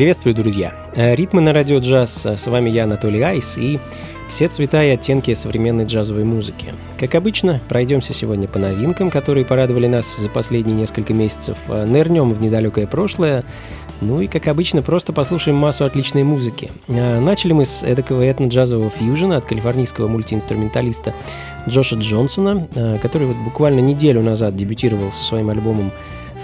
Приветствую, друзья! Э, ритмы на радио джаз. С вами я, Анатолий Айс, и все цвета и оттенки современной джазовой музыки. Как обычно, пройдемся сегодня по новинкам, которые порадовали нас за последние несколько месяцев. Э, нырнем в недалекое прошлое. Ну и, как обычно, просто послушаем массу отличной музыки. Э, начали мы с эдакого этно-джазового фьюжена от калифорнийского мультиинструменталиста Джоша Джонсона, который вот буквально неделю назад дебютировал со своим альбомом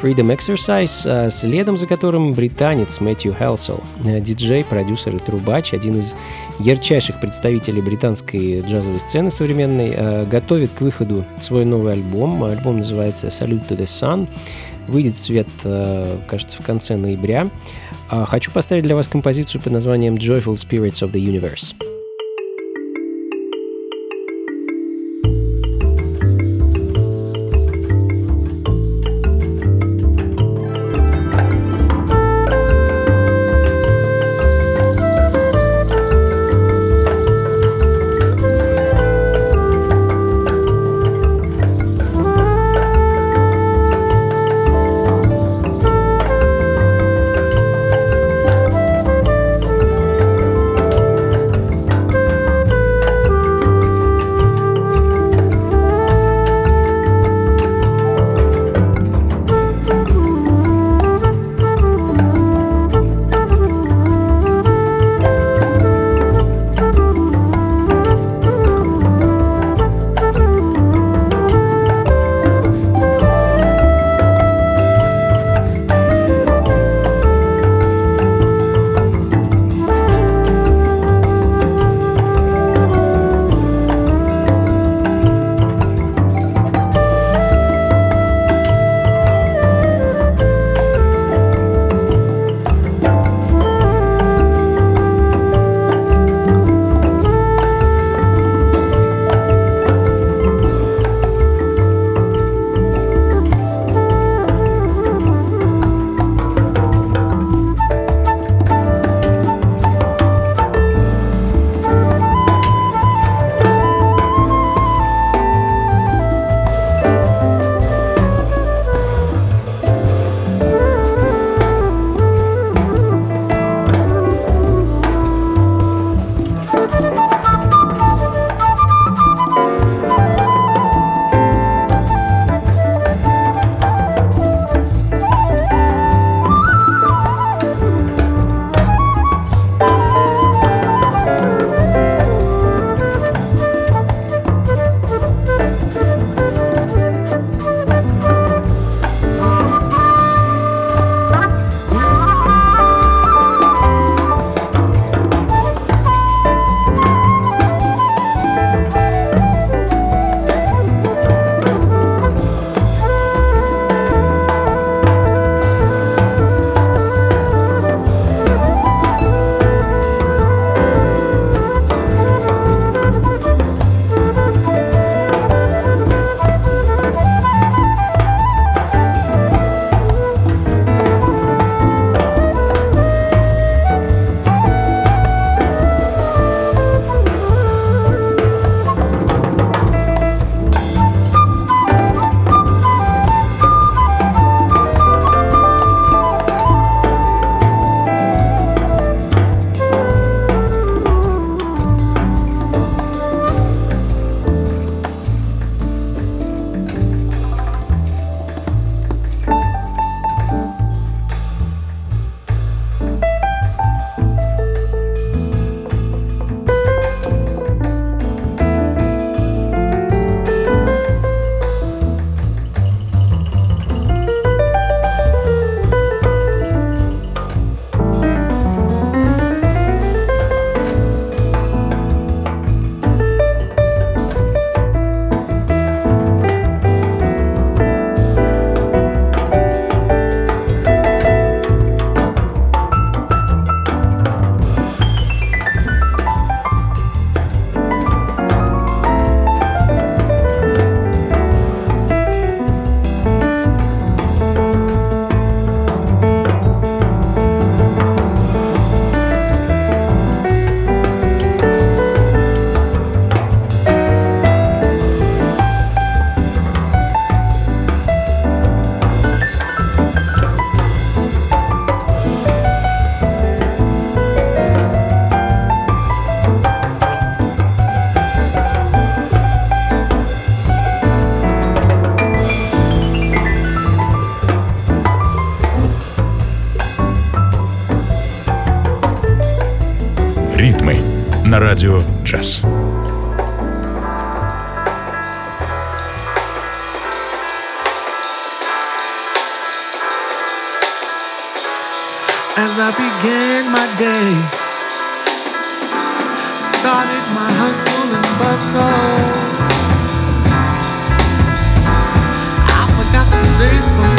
Freedom Exercise, а следом за которым британец Мэтью Хелсел, э, диджей, продюсер и трубач, один из ярчайших представителей британской джазовой сцены современной, э, готовит к выходу свой новый альбом. Альбом называется Salute to the Sun. Выйдет свет, э, кажется, в конце ноября. А хочу поставить для вас композицию под названием Joyful Spirits of the Universe. As I began my day, started my hustle and bustle. I forgot to say some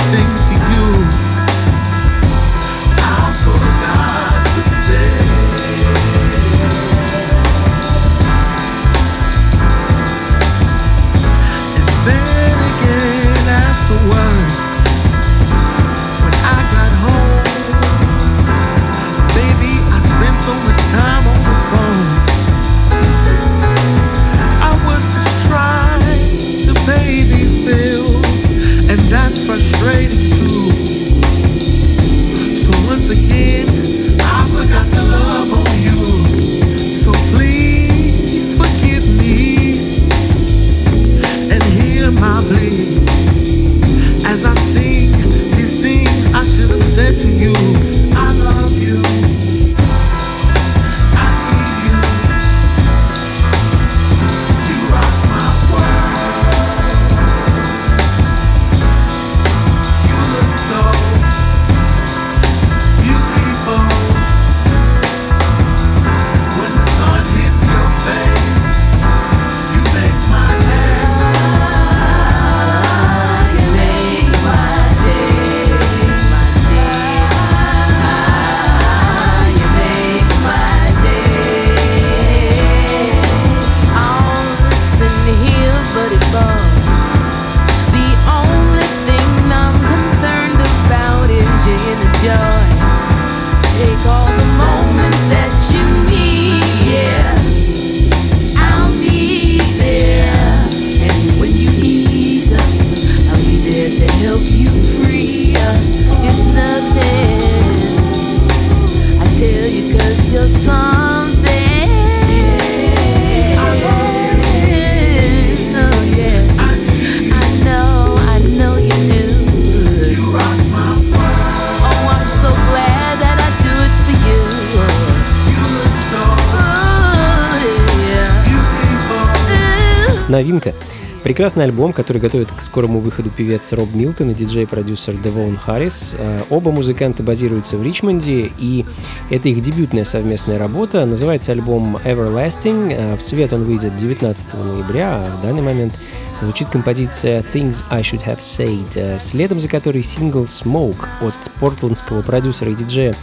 Новинка. Прекрасный альбом, который готовит к скорому выходу певец Роб Милтон и диджей-продюсер Девон Харрис. Э, Оба музыканта базируются в Ричмонде, и это их дебютная совместная работа. Называется альбом Everlasting. Э, В свет он выйдет 19 ноября, а в данный момент звучит композиция Things I Should Have Said, э, следом за которой сингл Smoke от портландского продюсера и диджея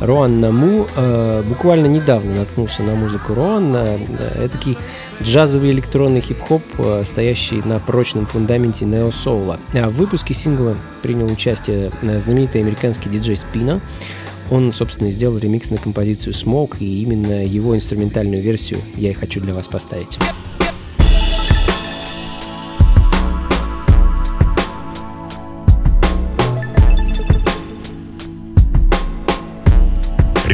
Роан Наму э, буквально недавно наткнулся на музыку Роан. Э, этакий джазовый электронный хип-хоп, э, стоящий на прочном фундаменте нео-соула. А в выпуске сингла принял участие э, знаменитый американский диджей Спина. Он, собственно, сделал ремикс на композицию Smoke, и именно его инструментальную версию я и хочу для вас поставить.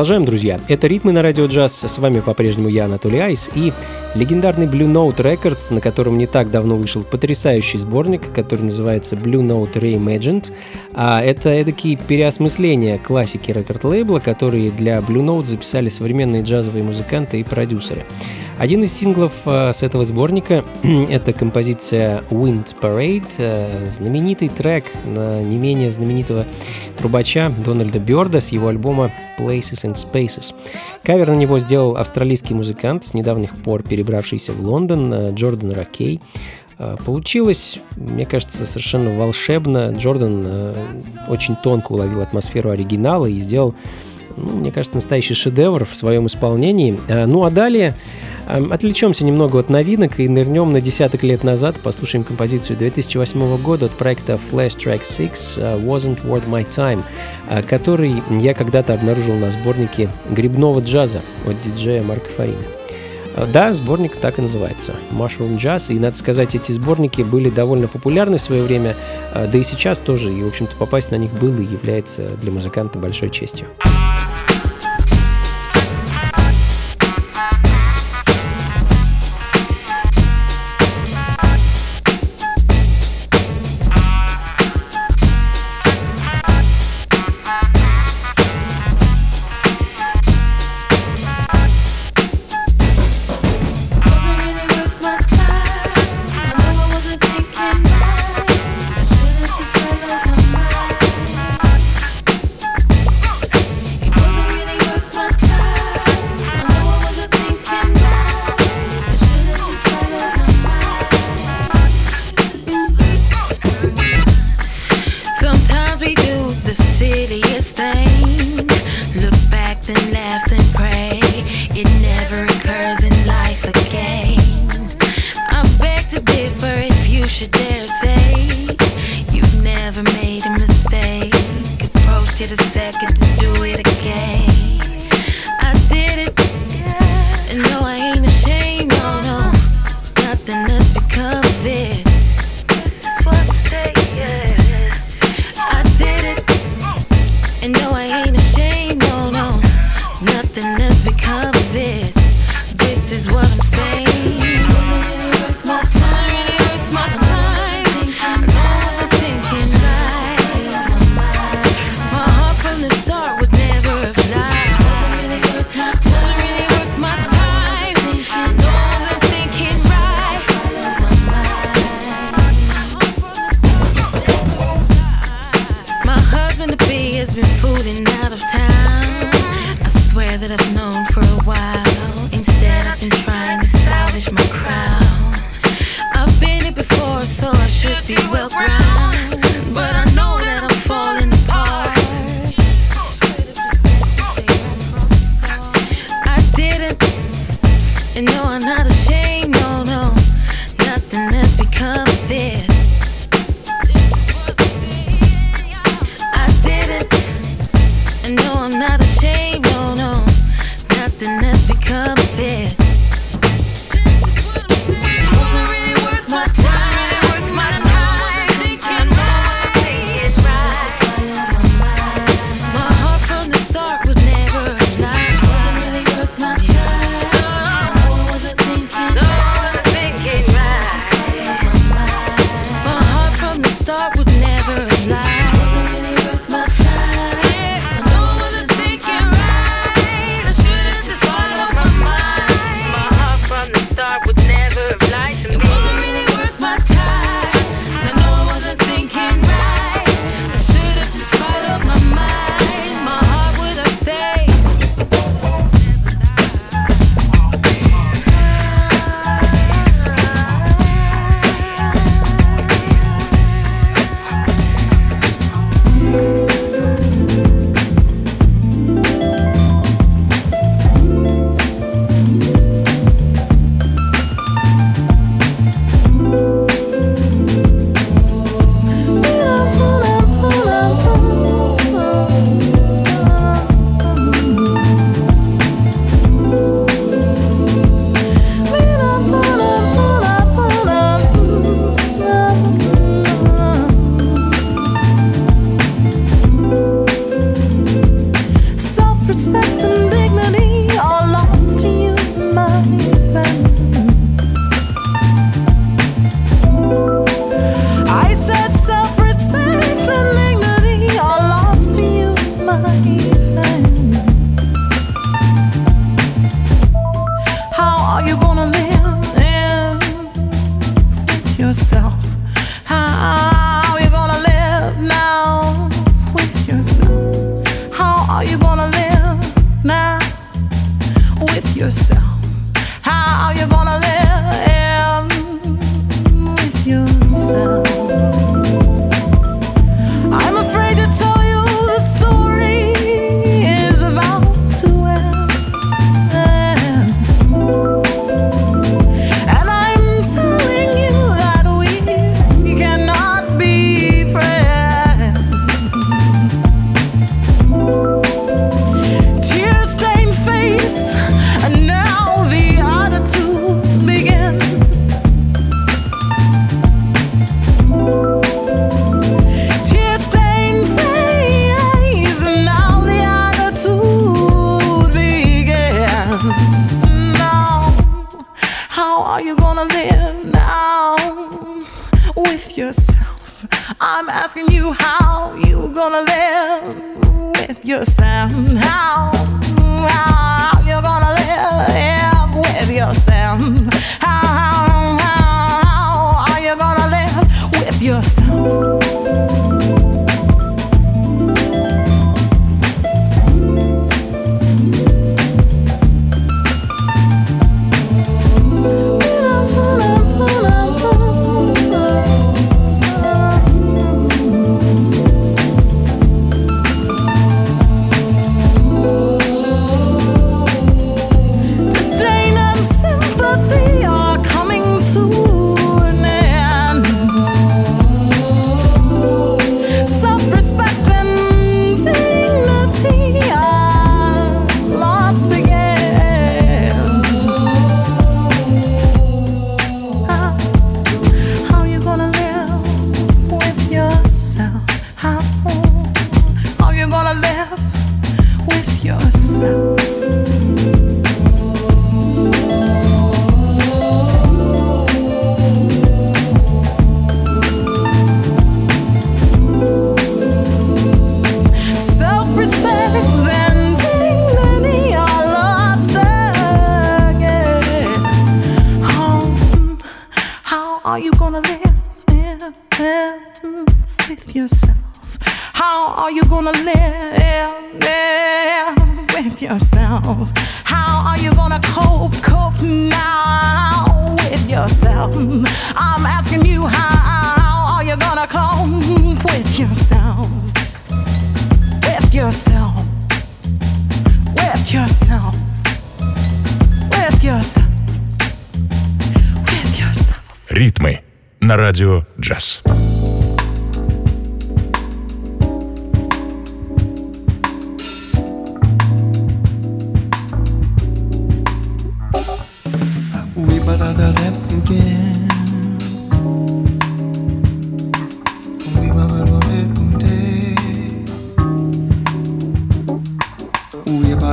Продолжаем, друзья. Это «Ритмы на радио джаз». С вами по-прежнему я, Анатолий Айс, и легендарный Blue Note Records, на котором не так давно вышел потрясающий сборник, который называется Blue Note Reimagined. А это эдакие переосмысления классики рекорд-лейбла, которые для Blue Note записали современные джазовые музыканты и продюсеры. Один из синглов э, с этого сборника — это композиция Wind Parade, э, знаменитый трек на не менее знаменитого трубача Дональда Бёрда с его альбома Places and Spaces. Кавер на него сделал австралийский музыкант, с недавних пор перебравшийся в Лондон, э, Джордан Ракей. Получилось, мне кажется, совершенно волшебно. Джордан очень тонко уловил атмосферу оригинала и сделал, ну, мне кажется, настоящий шедевр в своем исполнении. Э, Ну а далее отвлечемся немного от новинок и нырнем на десяток лет назад, послушаем композицию 2008 года от проекта Flash Track 6 э, Wasn't Worth My Time, э, который я когда-то обнаружил на сборнике грибного джаза от диджея Марка Фарина. Э, Да, сборник так и называется. Mushroom Jazz. И, надо сказать, эти сборники были довольно популярны в свое время, э, да и сейчас тоже. И, в общем-то, попасть на них было и является для музыканта большой честью.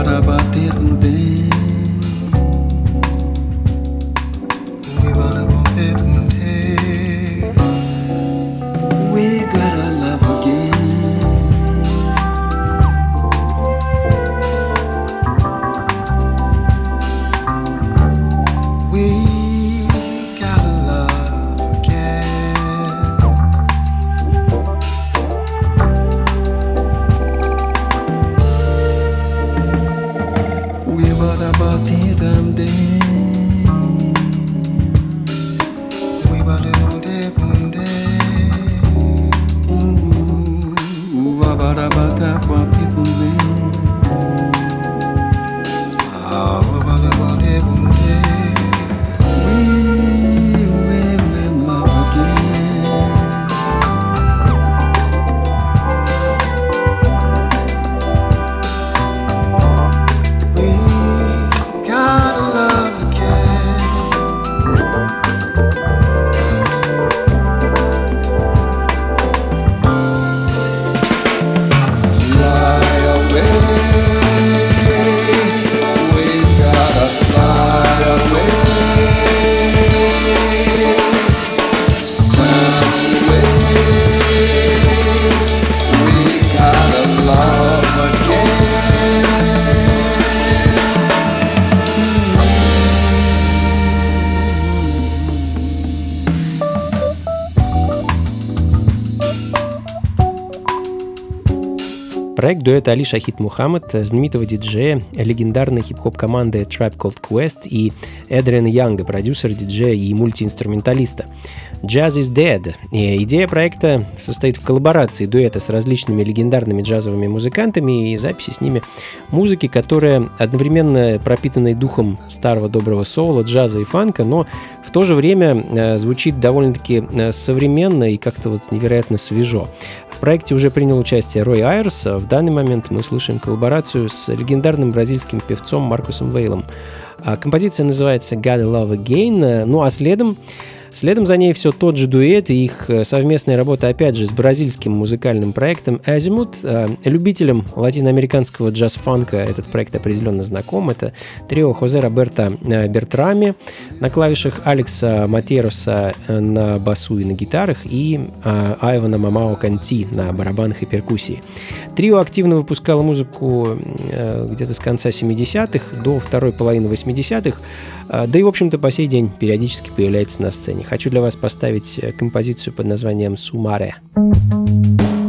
para bater um dente. Дуэта Али Шахид Мухаммад, знаменитого диджея, легендарной хип-хоп команды Tribe Called Quest и Эдриана Янга, продюсера, диджея и мультиинструменталиста. Jazz is Dead. И идея проекта состоит в коллаборации дуэта с различными легендарными джазовыми музыкантами и записи с ними музыки, которая одновременно пропитанной духом старого доброго соула, джаза и фанка, но в то же время э, звучит довольно-таки э, современно и как-то вот невероятно свежо. В проекте уже принял участие Рой Айрс. а В данный момент мы слушаем коллаборацию с легендарным бразильским певцом Маркусом Вейлом. А Композиция называется God Love Again. Ну а следом Следом за ней все тот же дуэт и их э, совместная работа, опять же, с бразильским музыкальным проектом Azimut. Э, Любителям латиноамериканского джаз-фанка этот проект определенно знаком. Это трио Хозе Роберта э, Бертрами на клавишах, Алекса Матероса э, на басу и на гитарах и э, Айвана Мамао Канти на барабанах и перкуссии. Трио активно выпускало музыку где-то с конца 70-х до второй половины 80-х, э, да и, в общем-то, по сей день периодически появляется на сцене. Хочу для вас поставить э, композицию под названием «Сумаре». We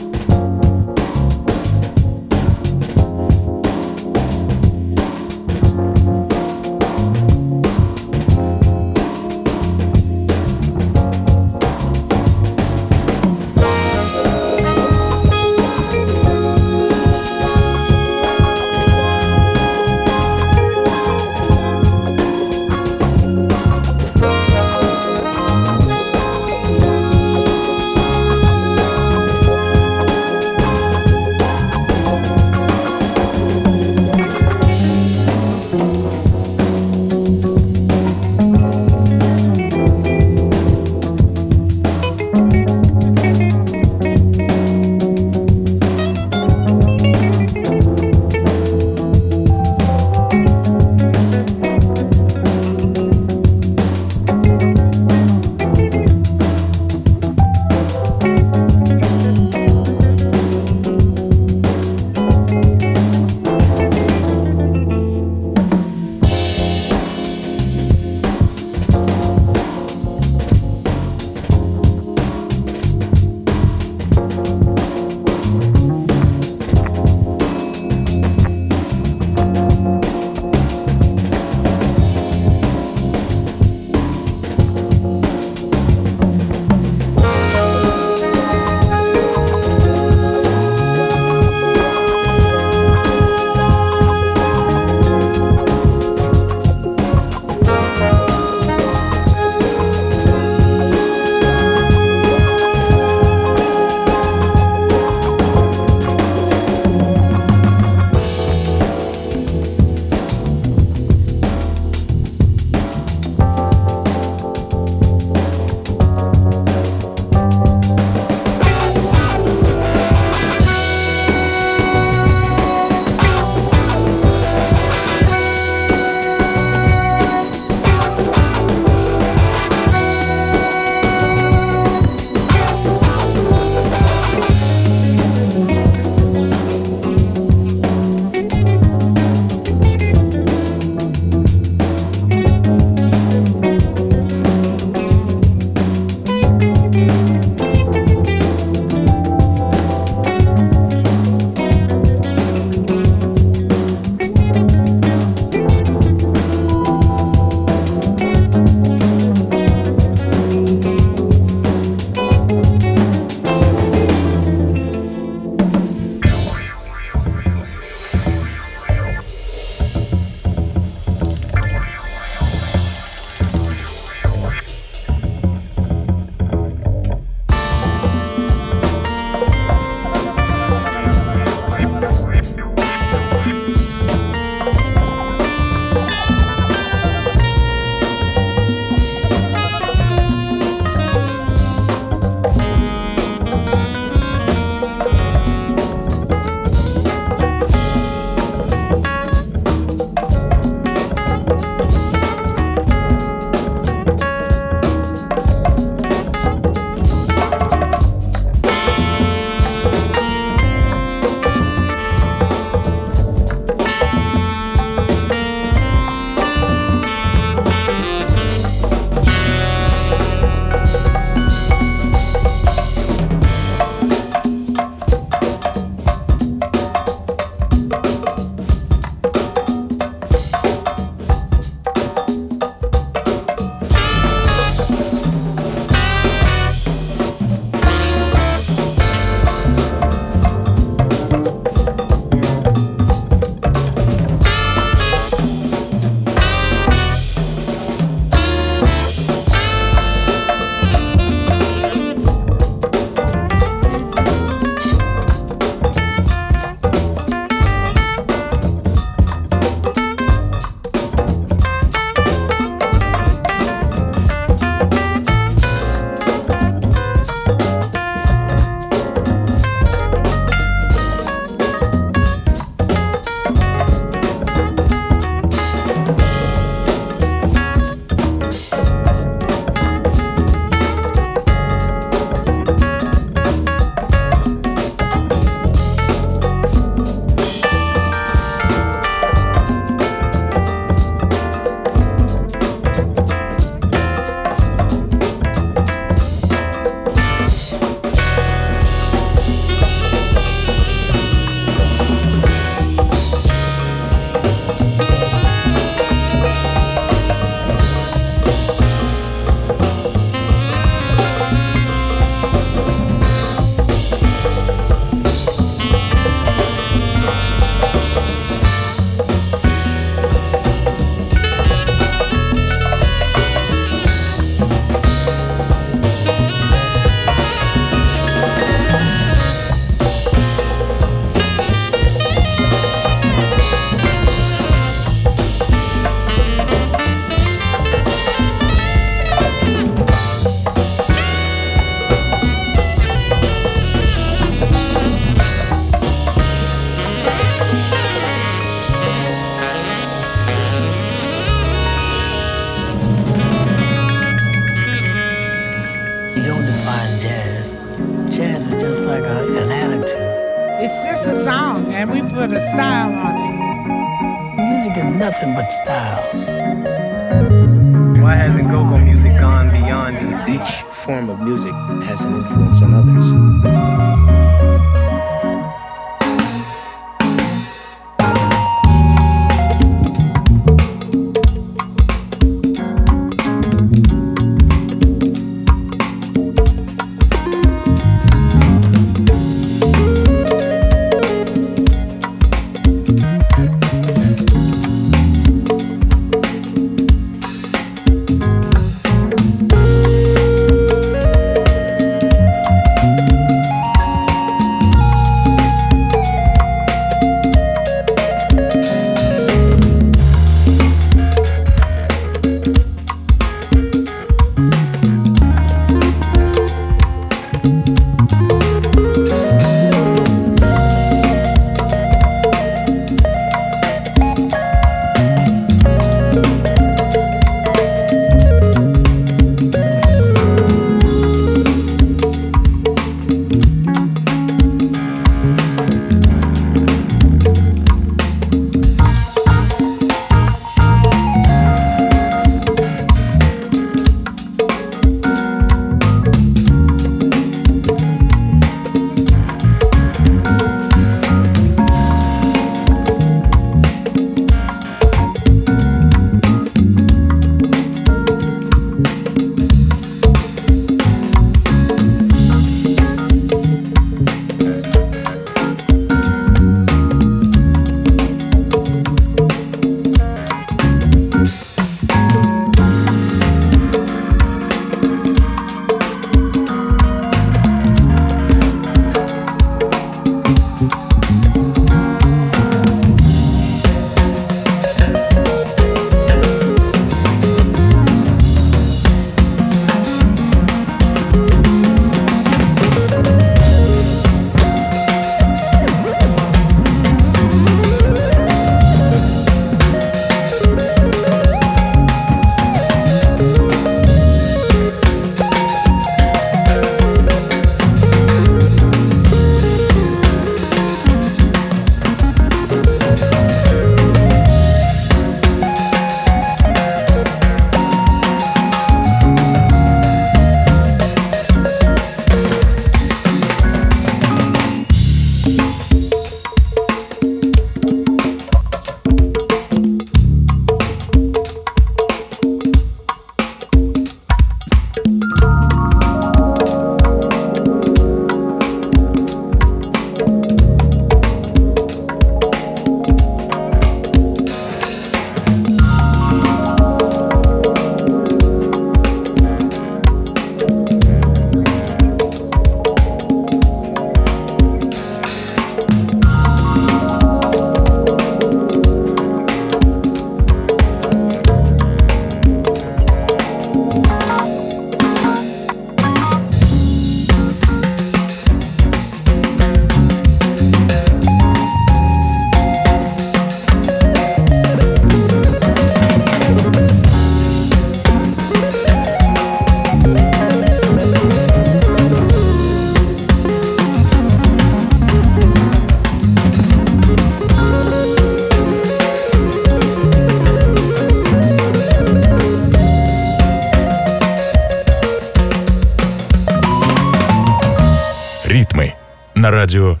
на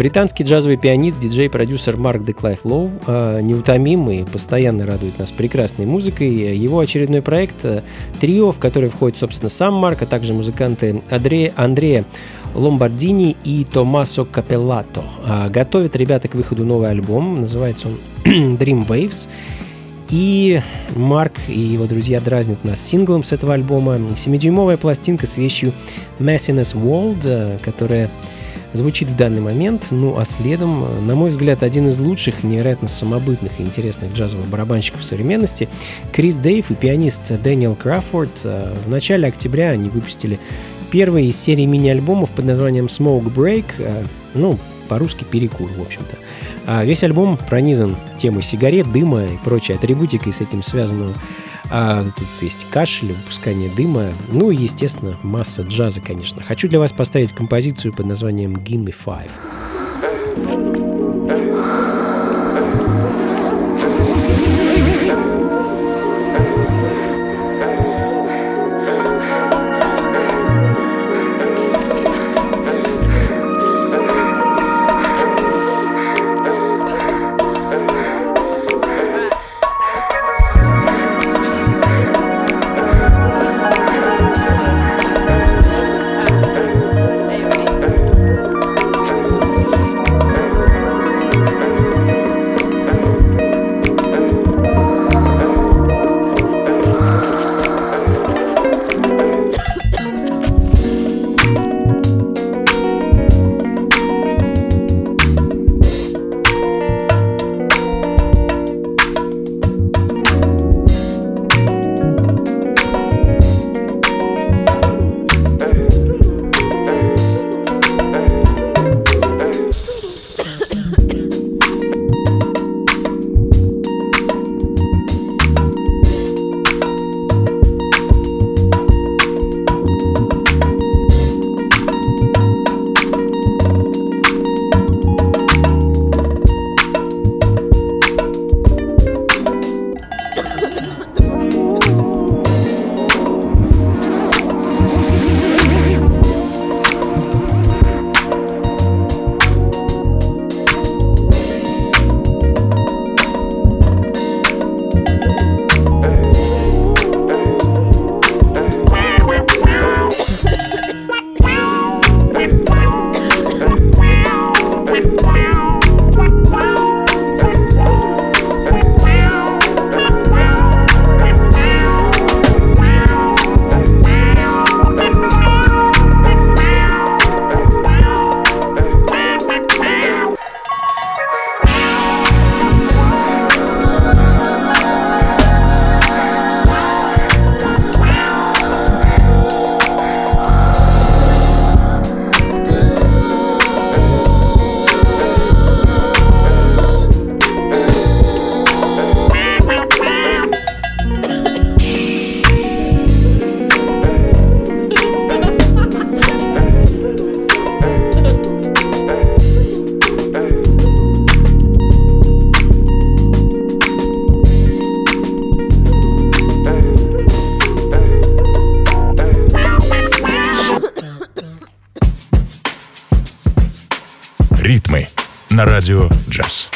Британский джазовый пианист, диджей-продюсер Марк Деклайф Лоу э, неутомим постоянно радует нас прекрасной музыкой. Его очередной проект э, «Трио», в который входит, собственно, сам Марк, а также музыканты Андрея, Андрея Ломбардини и Томасо Капеллато. А, готовят ребята к выходу новый альбом, называется он Dream Waves. И Марк и его друзья дразнят нас синглом с этого альбома. 7-дюймовая пластинка с вещью Messiness World, э, которая звучит в данный момент. Ну а следом, э, на мой взгляд, один из лучших, невероятно самобытных и интересных джазовых барабанщиков современности, Крис Дейв и пианист Дэниел Краффорд. Э, В начале октября они выпустили первый из серии мини-альбомов под названием Smoke Break, э, ну, по-русски перекур, в общем-то. А весь альбом пронизан темой сигарет, дыма и прочей атрибутикой с этим связанного. А, тут есть кашель, выпускание дыма, ну и, естественно, масса джаза, конечно. Хочу для вас поставить композицию под названием Gimme Five. Ритмы на радио джаз.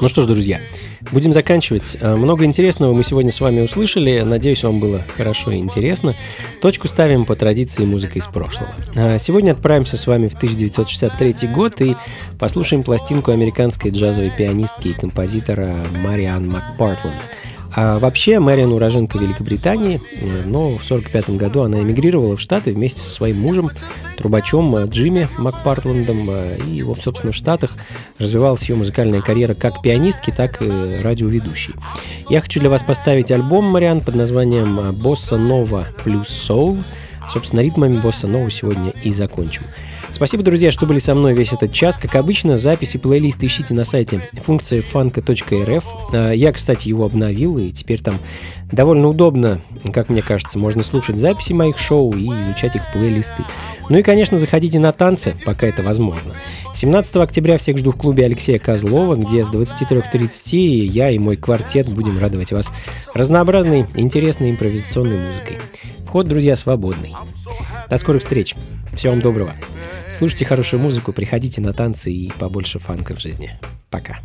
Ну что ж, друзья, будем заканчивать. Э, много интересного мы сегодня с вами услышали. Надеюсь, вам было хорошо и интересно. Точку ставим по традиции музыка из прошлого. Э, сегодня отправимся с вами в 1963 год и послушаем пластинку американской джазовой пианистки и композитора Мариан МакПартленд. А вообще Мэриан уроженка Великобритании, э, но в 1945 году она эмигрировала в Штаты вместе со своим мужем, трубачом э, Джимми Макпартлендом, э, и, вот, собственно, в Штатах развивалась ее музыкальная карьера как пианистки, так и радиоведущей. Я хочу для вас поставить альбом Мариан под названием «Босса Нова плюс Soul». Собственно, ритмами босса Нова сегодня и закончим. Спасибо, друзья, что были со мной весь этот час. Как обычно, записи плейлиста ищите на сайте функции фанка.рф. А, Я, кстати, его обновил, и теперь там довольно удобно, как мне кажется, можно слушать записи моих шоу и изучать их плейлисты. Ну и, конечно, заходите на танцы, пока это возможно. 17 октября всех жду в клубе Алексея Козлова, где с 23.30 я и мой квартет будем радовать вас разнообразной, интересной импровизационной музыкой. Вход, друзья, свободный. До скорых встреч. Всего вам доброго. Слушайте хорошую музыку, приходите на танцы и побольше фанка в жизни. Пока.